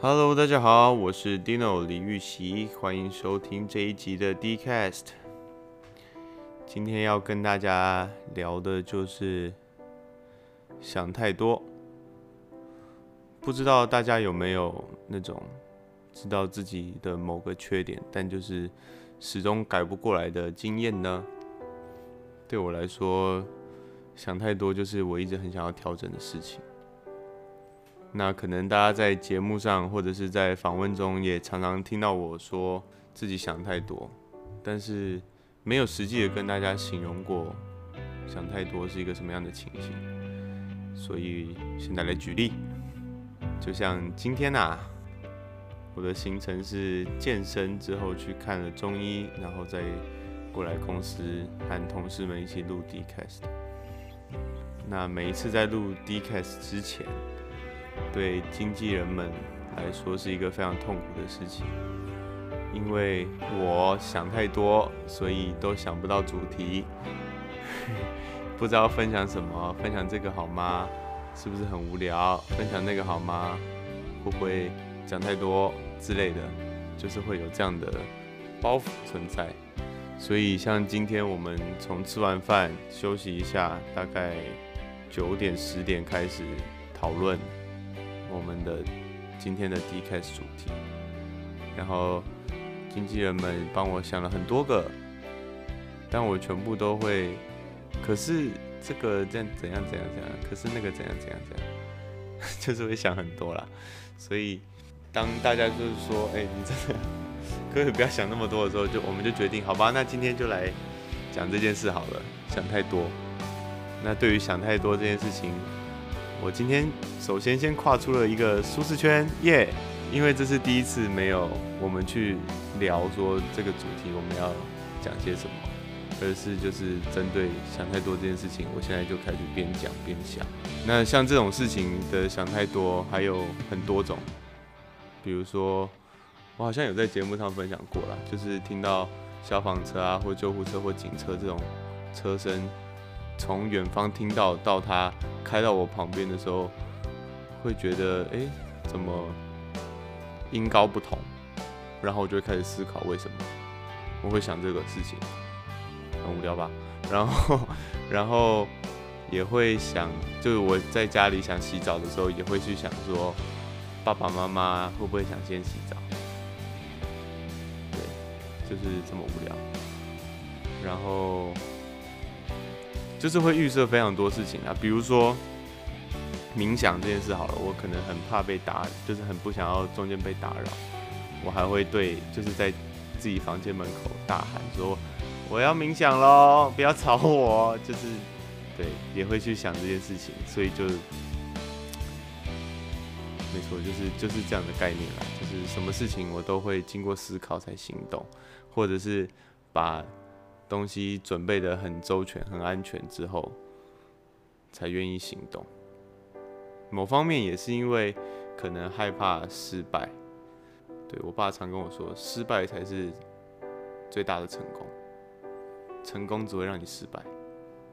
Hello，大家好，我是 Dino 李玉玺，欢迎收听这一集的 Dcast。今天要跟大家聊的就是想太多。不知道大家有没有那种知道自己的某个缺点，但就是始终改不过来的经验呢？对我来说，想太多就是我一直很想要调整的事情。那可能大家在节目上或者是在访问中也常常听到我说自己想太多，但是没有实际的跟大家形容过想太多是一个什么样的情形。所以现在来举例。就像今天啊，我的行程是健身之后去看了中医，然后再过来公司和同事们一起录 Dcast。那每一次在录 Dcast 之前，对经纪人们来说是一个非常痛苦的事情，因为我想太多，所以都想不到主题，不知道分享什么，分享这个好吗？是不是很无聊？分享那个好吗？会不会讲太多之类的？就是会有这样的包袱存在。所以像今天我们从吃完饭休息一下，大概九点十点开始讨论我们的今天的 Dcast 主题。然后经纪人们帮我想了很多个，但我全部都会，可是。这个这样怎样怎样怎样，可是那个怎样怎样怎样，就是会想很多啦。所以当大家就是说，哎，你真的 可以不要想那么多的时候，就我们就决定，好吧，那今天就来讲这件事好了。想太多。那对于想太多这件事情，我今天首先先跨出了一个舒适圈，耶！因为这是第一次没有我们去聊说这个主题我们要讲些什么。而是就是针对想太多这件事情，我现在就开始边讲边想。那像这种事情的想太多还有很多种，比如说我好像有在节目上分享过啦，就是听到消防车啊或救护车或警车这种车身从远方听到，到他开到我旁边的时候，会觉得哎、怎么音高不同，然后我就会开始思考为什么我会想这个事情。很无聊吧，然后，然后也会想，就是我在家里想洗澡的时候，也会去想说，爸爸妈妈会不会想先洗澡？对，就是这么无聊。然后，就是会预设非常多事情啊，比如说冥想这件事好了，我可能很怕被打，就是很不想要中间被打扰，我还会对，就是在自己房间门口大喊说。我要冥想喽，不要吵我。就是，对，也会去想这件事情，所以就，没错，就是就是这样的概念啦。就是什么事情我都会经过思考才行动，或者是把东西准备得很周全、很安全之后，才愿意行动。某方面也是因为可能害怕失败。对，我爸常跟我说，失败才是最大的成功。成功只会让你失败，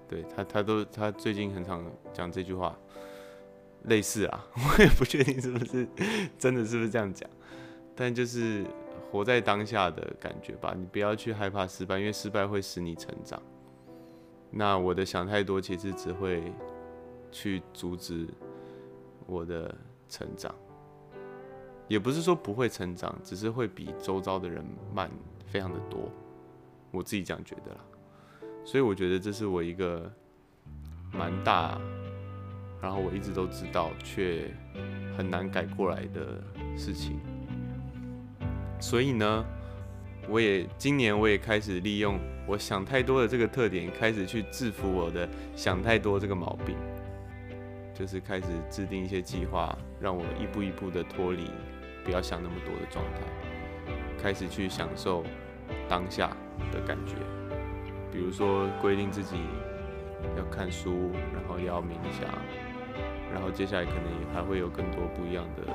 对他，他都他最近很常讲这句话，类似啊，我也不确定是不是真的是不是这样讲，但就是活在当下的感觉吧，你不要去害怕失败，因为失败会使你成长。那我的想太多，其实只会去阻止我的成长，也不是说不会成长，只是会比周遭的人慢非常的多，我自己这样觉得啦。所以我觉得这是我一个蛮大，然后我一直都知道却很难改过来的事情。所以呢，我也今年我也开始利用我想太多的这个特点，开始去制服我的想太多这个毛病，就是开始制定一些计划，让我一步一步的脱离不要想那么多的状态，开始去享受当下的感觉。比如说规定自己要看书，然后要冥想，然后接下来可能也还会有更多不一样的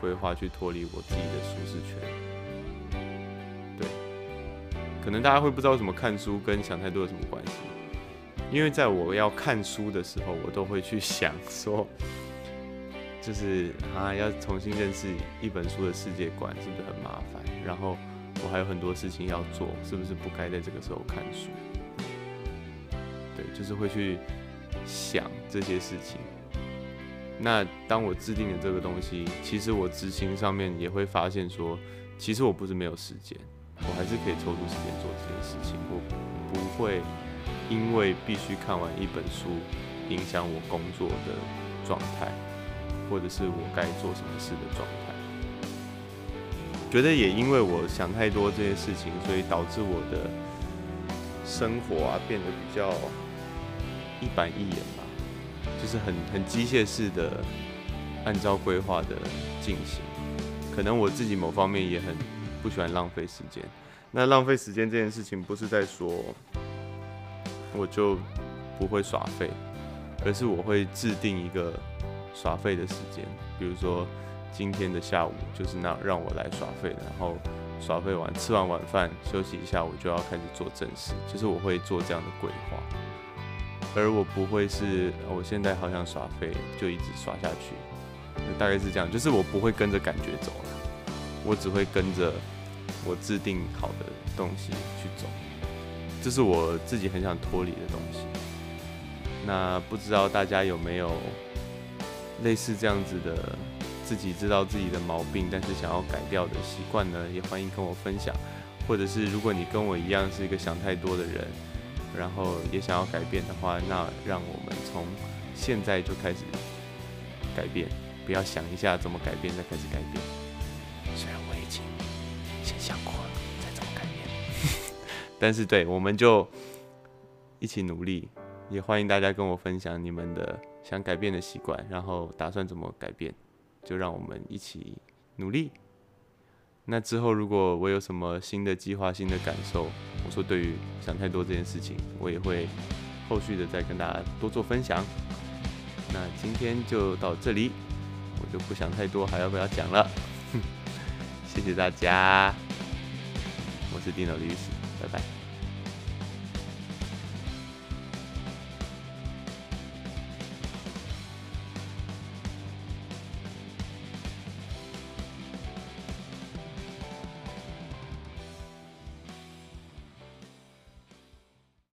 规划去脱离我自己的舒适圈。可能大家会不知道怎么看书跟想太多有什么关系？因为在我要看书的时候，我都会去想说，就是啊，要重新认识一本书的世界观，是不是很麻烦？然后我还有很多事情要做，是不是不该在这个时候看书？对，就是会去想这些事情。那当我制定了这个东西，其实我执行上面也会发现说，其实我不是没有时间，我还是可以抽出时间做这件事情。我不会因为必须看完一本书，影响我工作的状态。或者是我该做什么事的状态，觉得也因为我想太多这些事情，所以导致我的生活啊变得比较一板一眼吧，就是很很机械式的按照规划的进行。可能我自己某方面也很不喜欢浪费时间。那浪费时间这件事情不是在说我就不会耍废，而是我会制定一个。耍废的时间，比如说今天的下午就是那让我来耍废，然后耍废完吃完晚饭休息一下，我就要开始做正事，就是我会做这样的规划，而我不会是我现在好想耍废就一直耍下去，大概是这样，就是我不会跟着感觉走了，我只会跟着我制定好的东西去走，这是我自己很想脱离的东西。那不知道大家有没有？类似这样子的，自己知道自己的毛病，但是想要改掉的习惯呢，也欢迎跟我分享。或者是如果你跟我一样是一个想太多的人，然后也想要改变的话，那让我们从现在就开始改变，不要想一下怎么改变再开始改变。但是对，我们就一起努力。也欢迎大家跟我分享你们的想改变的习惯，然后打算怎么改变，就让我们一起努力。那之后如果我有什么新的计划、新的感受，我说对于想太多这件事情，我也会后续的再跟大家多做分享。那今天就到这里，我就不想太多，还要不要讲了？谢谢大家，我是 Dino 律师，Bye.